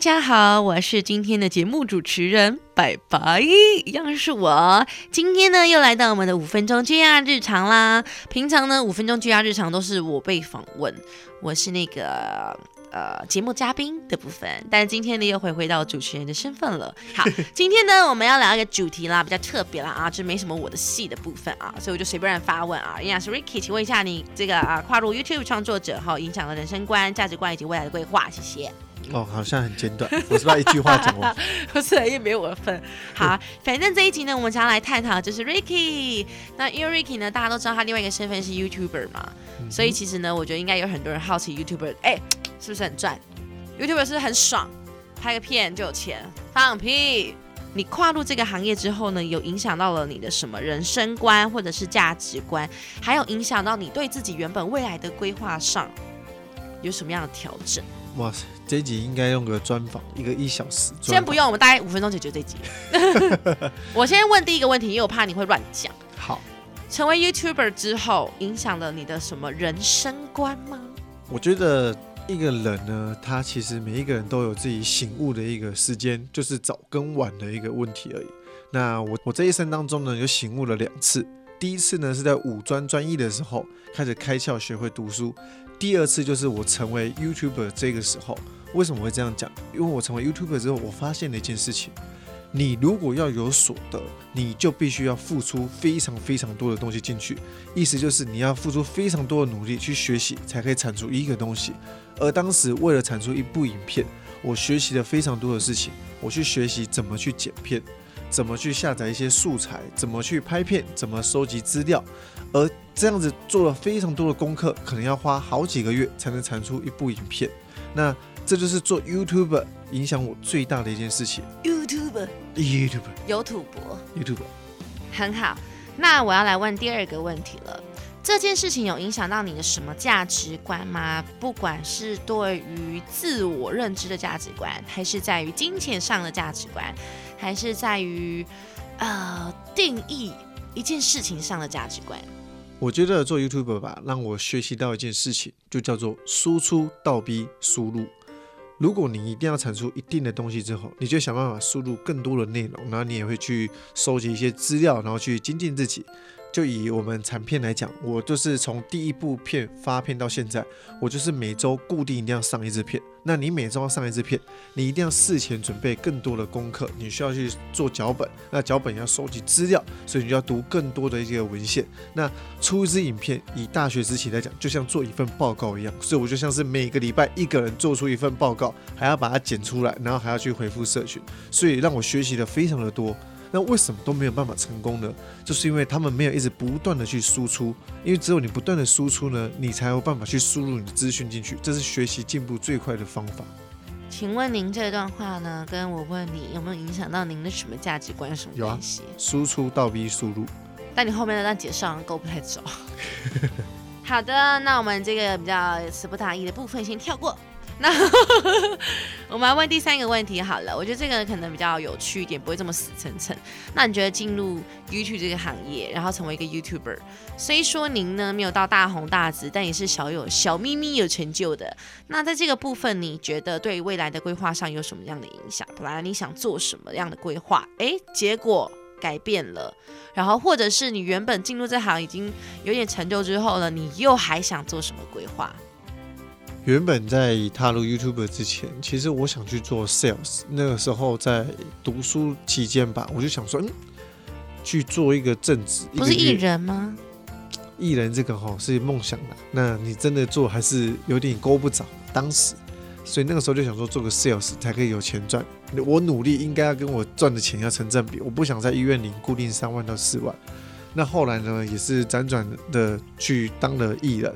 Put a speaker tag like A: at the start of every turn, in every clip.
A: 大家好，我是今天的节目主持人，拜拜，一样是我。今天呢，又来到我们的五分钟居家日常啦。平常呢，五分钟居家日常都是我被访问，我是那个呃节目嘉宾的部分。但今天呢，又回回到主持人的身份了。好，今天呢，我们要聊一个主题啦，比较特别啦啊，就没什么我的戏的部分啊，所以我就随便发问啊。营养师 Ricky，请问一下，你这个啊跨入 YouTube 创作者后，影响了人生观、价值观以及未来的规划？谢谢。
B: 哦，好像很简短，我是把一句话讲完。
A: 不是，也没有我的份。好，反正这一集呢，我们将要来探讨就是 Ricky。那因为 Ricky 呢，大家都知道他另外一个身份是 YouTuber 嘛，所以其实呢，我觉得应该有很多人好奇 YouTuber，哎，是不是很赚？YouTuber 是不是很爽？拍个片就有钱？放屁！你跨入这个行业之后呢，有影响到了你的什么人生观或者是价值观，还有影响到你对自己原本未来的规划上有什么样的调整？
B: 哇塞，这集应该用个专访，一个一小时。
A: 先不用，我们大概五分钟解决这集。我先问第一个问题，因为我怕你会乱讲。
B: 好，
A: 成为 YouTuber 之后，影响了你的什么人生观吗？
B: 我觉得一个人呢，他其实每一个人都有自己醒悟的一个时间，就是早跟晚的一个问题而已。那我我这一生当中呢，有醒悟了两次。第一次呢，是在五专专一的时候，开始开窍学会读书。第二次就是我成为 YouTuber 这个时候，为什么会这样讲？因为我成为 YouTuber 之后，我发现了一件事情：你如果要有所得，你就必须要付出非常非常多的东西进去。意思就是你要付出非常多的努力去学习，才可以产出一个东西。而当时为了产出一部影片，我学习了非常多的事情。我去学习怎么？去剪片，怎么？去下载一些素材，怎么？去拍片，怎么？收集资料。而这样子做了非常多的功课，可能要花好几个月才能产出一部影片。那这就是做 YouTube 影响我最大的一件事情。
A: YouTube，YouTube，有土博
B: ，YouTube，
A: 很好。那我要来问第二个问题了。这件事情有影响到你的什么价值观吗？不管是对于自我认知的价值观，还是在于金钱上的价值观，还是在于呃定义一件事情上的价值观？
B: 我觉得做 YouTube 吧，让我学习到一件事情，就叫做输出倒逼输入。如果你一定要产出一定的东西之后，你就想办法输入更多的内容，然后你也会去收集一些资料，然后去精进自己。就以我们产片来讲，我就是从第一部片发片到现在，我就是每周固定一定要上一支片。那你每周要上一支片，你一定要事前准备更多的功课，你需要去做脚本，那脚本要收集资料，所以你就要读更多的一些文献。那出一支影片，以大学时期来讲，就像做一份报告一样，所以我就像是每个礼拜一个人做出一份报告，还要把它剪出来，然后还要去回复社群，所以让我学习的非常的多。那为什么都没有办法成功呢？就是因为他们没有一直不断的去输出，因为只有你不断的输出呢，你才有办法去输入你的资讯进去，这是学习进步最快的方法。
A: 请问您这段话呢，跟我问你有没有影响到您的什么价值观什么关系？
B: 输出倒逼输入。
A: 但你后面的那段解释好像够不太走。好的，那我们这个比较词不达意的部分先跳过。那 我们来问第三个问题好了，我觉得这个可能比较有趣一点，不会这么死沉沉。那你觉得进入 YouTube 这个行业，然后成为一个 YouTuber，虽说您呢没有到大红大紫，但也是小有小咪咪有成就的。那在这个部分，你觉得对未来的规划上有什么样的影响？本来你想做什么样的规划，哎，结果改变了，然后或者是你原本进入这行已经有点成就之后呢，你又还想做什么规划？
B: 原本在踏入 YouTube 之前，其实我想去做 Sales。那个时候在读书期间吧，我就想说，嗯，去做一个正职。
A: 不是艺人吗？
B: 艺人这个哈是梦想的，那你真的做还是有点勾不着。当时，所以那个时候就想说，做个 Sales 才可以有钱赚。我努力应该要跟我赚的钱要成正比。我不想在医院领固定三万到四万。那后来呢，也是辗转的去当了艺人。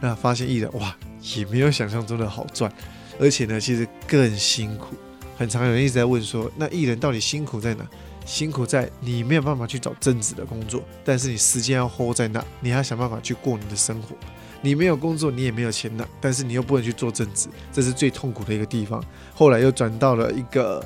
B: 那发现艺人哇，也没有想象中的好赚，而且呢，其实更辛苦。很常有人一直在问说，那艺人到底辛苦在哪？辛苦在你没有办法去找正职的工作，但是你时间要 hold 在那，你还要想办法去过你的生活。你没有工作，你也没有钱拿，但是你又不能去做正职，这是最痛苦的一个地方。后来又转到了一个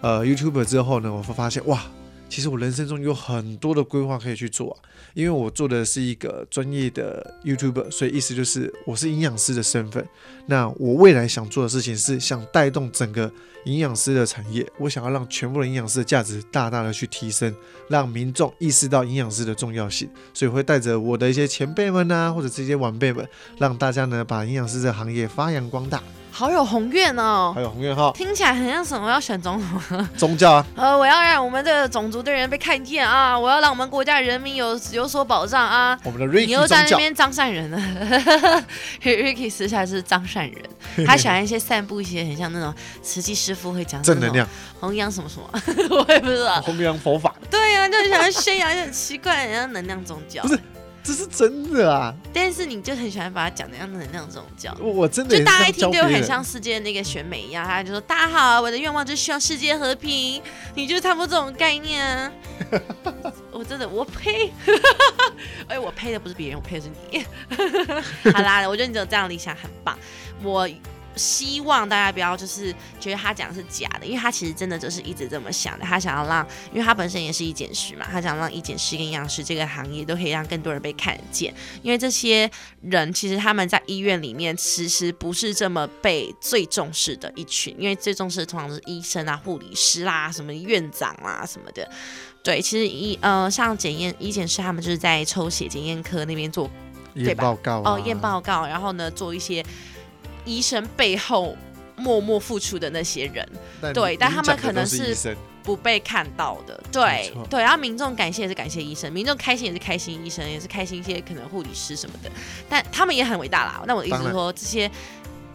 B: 呃 YouTube 之后呢，我会发现哇，其实我人生中有很多的规划可以去做啊。因为我做的是一个专业的 YouTuber，所以意思就是我是营养师的身份。那我未来想做的事情是想带动整个营养师的产业，我想要让全部的营养师的价值大大的去提升，让民众意识到营养师的重要性。所以会带着我的一些前辈们啊，或者这些晚辈们，让大家呢把营养师这个行业发扬光大。
A: 好有宏愿哦
B: 还，有宏愿号
A: 听起来很像什么要选总统。
B: 宗教啊，
A: 呃，我要让我们这个种族的人被看见啊！我要让我们国家人民有有所保障啊！
B: 我们的
A: 你
B: Ricky 宗教，
A: 又在那边张善人呢？Ricky 私下是张善人，他喜欢一些散布一些很像那种慈济师傅会讲的
B: 正能量，
A: 弘扬什么什么，我也不知道。
B: 弘扬佛法，
A: 对呀、就很喜欢宣扬一些很奇怪的人家能量宗教。
B: 不是这是真的啊！
A: 但是你就很喜欢把它讲的像能量宗教。
B: 我我真的
A: 就大家一听就很像世界那个选美一样，他就说：“大家好，我的愿望就是希望世界和平。”你就差不多这种概念啊！我真的，我呸！哎，我呸的不是别人，我呸的是你。好啦，我觉得你只有这样的理想很棒。我希望大家不要就是觉得他讲的是假的，因为他其实真的就是一直这么想的。他想要让，因为他本身也是医检师嘛，他想让医检师跟营养师这个行业都可以让更多人被看见。因为这些人其实他们在医院里面其实不是这么被最重视的一群，因为最重视的通常是医生啊、护理师啦、什么院长啊什么的。对，其实医呃像检验医检师他们就是在抽血检验科那边做对
B: 验
A: 吧
B: 报告啊
A: 哦验报告，然后呢做一些医生背后默默付出的那些人。对但他们可能是不被看到的，对对，然后民众感谢也是感谢医生，民众开心也是开心医生，也是开心一些可能护理师什么的，但他们也很伟大啦。那我的意思是说，这些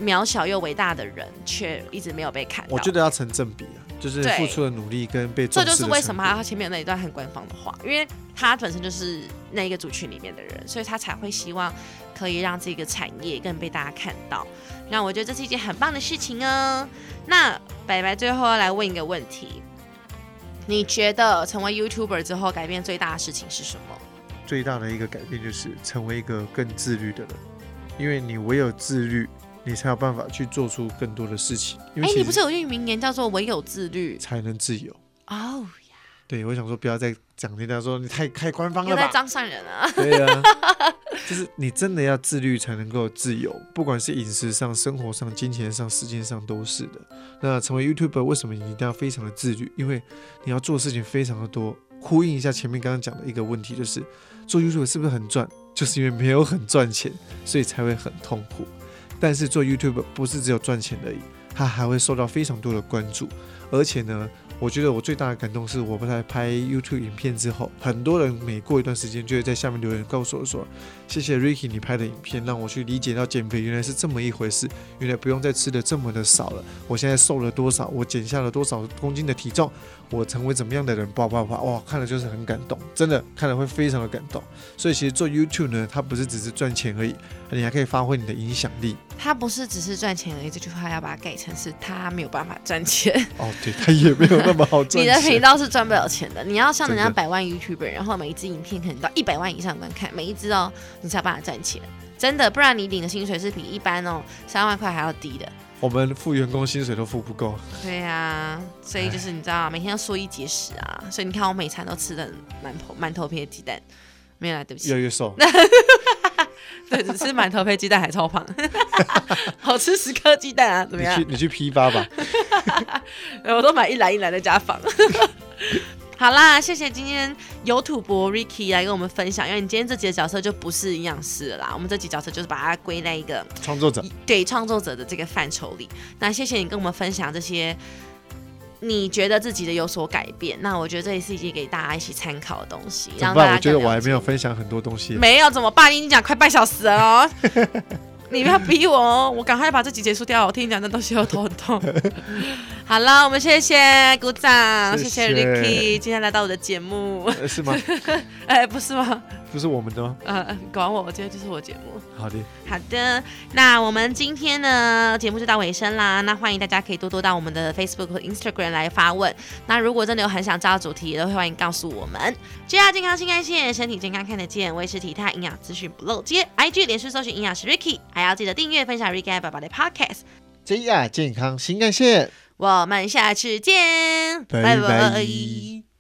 A: 渺小又伟大的人，却一直没有被看到。
B: 我觉得要成正比啊，就是付出的努力跟被
A: 这就是为什么他前面那一段很官方的话，因为他本身就是那一个族群里面的人，所以他才会希望可以让这个产业更被大家看到。那我觉得这是一件很棒的事情哦。那白白最后要来问一个问题：你觉得成为 YouTuber 之后改变最大的事情是什么？
B: 最大的一个改变就是成为一个更自律的人，因为你唯有自律，你才有办法去做出更多的事情。
A: 哎，你不是有句名言叫做“唯有自律
B: 才能自由。”
A: 哦，
B: 对，我想说不要再讲人家说你太太官方了吧？
A: 张善人啊。
B: 对啊，就是你真的要自律才能够自由，不管是饮食上、生活上、金钱上、时间上都是的。那成为 YouTuber 为什么你一定要非常的自律？因为你要做的事情非常的多。呼应一下前面刚刚讲的一个问题，就是做 YouTuber 是不是很赚？就是因为没有很赚钱，所以才会很痛苦。但是做 YouTube 不是只有赚钱而已，它还会受到非常多的关注，而且呢，我觉得我最大的感动是，我在拍 YouTube 影片之后，很多人每过一段时间就会在下面留言告诉我说：“谢谢 Ricky 你拍的影片，让我去理解到减肥原来是这么一回事，原来不用再吃的这么的少了。我现在瘦了多少？我减下了多少公斤的体重？我成为怎么样的人？叭叭叭！哇，看了就是很感动，真的看了会非常的感动。所以其实做 YouTube 呢，它不是只是赚钱而已，你还可以发挥你的影响力。
A: 他不是只是赚钱而已，这句话要把它改成是他没有办法赚钱。
B: 哦，对，它也没有那么好赚
A: 你的频。道是赚不了钱的，你要像人家百万 YouTuber，然后每一支影片可能到一百万以上观看，每一支哦，你才有办法赚钱。真的，不然你领的薪水是比一般哦三万块还要低的。
B: 我们付员工薪水都付不够。
A: 对呀、所以就是你知道，每天要缩衣节食啊，所以你看我每餐都吃的满头满头配鸡蛋，没有啦，对不起，
B: 越来越瘦，
A: 对，只吃馒头配鸡蛋还超胖，好吃十颗鸡蛋啊，怎么样
B: 你去？你去批发吧。
A: 我都买一篮一篮的家访。好啦，谢谢今天有土博 Ricky 来跟我们分享，因为你今天这集的角色就不是营养师了啦，我们这集角色就是把它归在一个
B: 创作者，
A: 对创作者的这个范畴里。那谢谢你跟我们分享这些，你觉得自己的有所改变，那我觉得这也是一件给大家一起参考的东西，
B: 怎么办？我觉得我还没有分享很多东西。
A: 没有怎么办？你已经讲快半小时了哦，你不要逼我哦，我赶快把这集结束掉。我听你讲这东西，我头很痛。好了，我们谢谢鼓掌，
B: 谢谢
A: Ricky 今天来到我的节目。
B: 呃是吗？
A: 哎，不是吗？
B: 不是我们的吗？
A: 呃，管我，我今天就是我节目。
B: 好的，
A: 好的，那我们今天呢节目就到尾声啦。那欢迎大家可以多多到我们的 Facebook 和 Instagram 来发问。那如果真的有很想知道的主题，也都会欢迎告诉我们。J R 健康新干线，身体健康看得见，维持体态营养资讯不漏接。IG 连续搜寻营养师 Ricky，还要记得订阅分享 Ricky 爸爸的 Podcast。
B: JR 健康新干线。
A: 我们下次见，
B: 拜
A: 拜
B: 拜
A: 拜